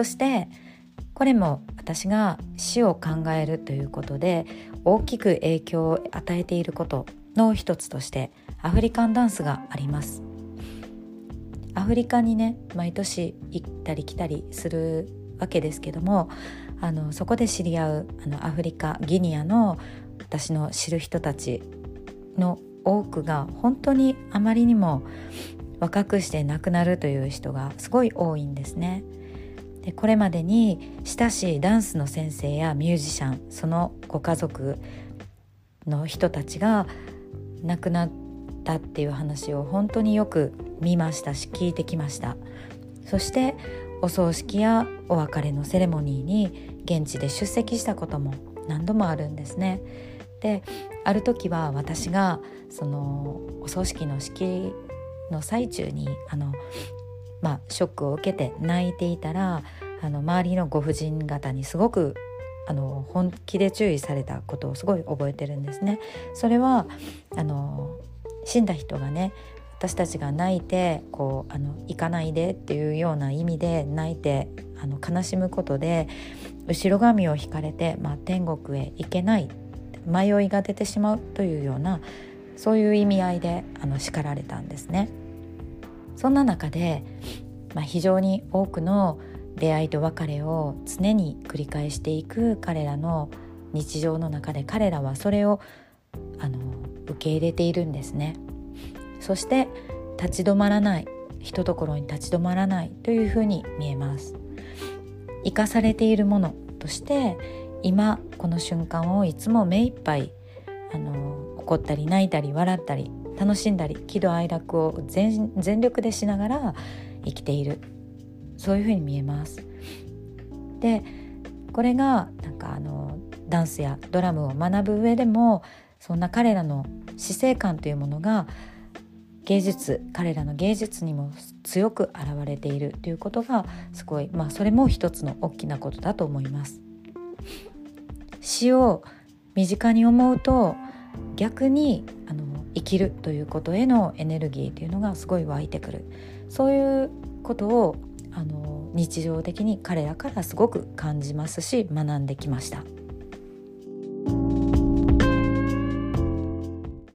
そしてこれも私が死を考えるということで大きく影響を与えていることの一つとしてアフリカンダンスがありますアフリカにね毎年行ったり来たりするわけですけどもあのそこで知り合うあのアフリカギニアの私の知る人たちの多くが本当にあまりにも若くして亡くなるという人がすごい多いんですね。でこれまでに親しいダンスの先生やミュージシャンそのご家族の人たちが亡くなったっていう話を本当によく見ましたし聞いてきました。そしてお葬式やお別れのセレモニーに現地で出席したことも何度もあるんですね。である時は私がそのお葬式の式の最中にあの、まあ、ショックを受けて泣いていたらあの周りのご婦人方にすごくあの本気で注意されたことをすごい覚えてるんですね。それはあの死んだ人がね私たちが泣いてこうあの行かないでっていうような意味で泣いてあの悲しむことで後ろ髪を引かれて、まあ、天国へ行けない迷いが出てしまうというようなそういう意味合いであの叱られたんですね。そんな中で、まあ、非常に多くの出会いと別れを常に繰り返していく彼らの日常の中で彼らはそれをあの受け入れているんですね。そして立ち止まらないひとところに立ち止まらないというふうに見えます。生かされているものとして今この瞬間をいつも目いっぱいあの怒ったり泣いたり笑ったり楽しんだり喜怒哀楽を全力でしながら生きているそういうふうに見えます。でこれがなんかあのダンスやドラムを学ぶ上でもそんな彼らの死生観というものが芸術彼らの芸術にも強く現れているということがすごいまあそれも一つの大きなことだと思います。死を身近に思うと逆に生きるということへのエネルギーというのがすごい湧いてくるそういうことをあの日常的に彼らからすごく感じますし学んできました。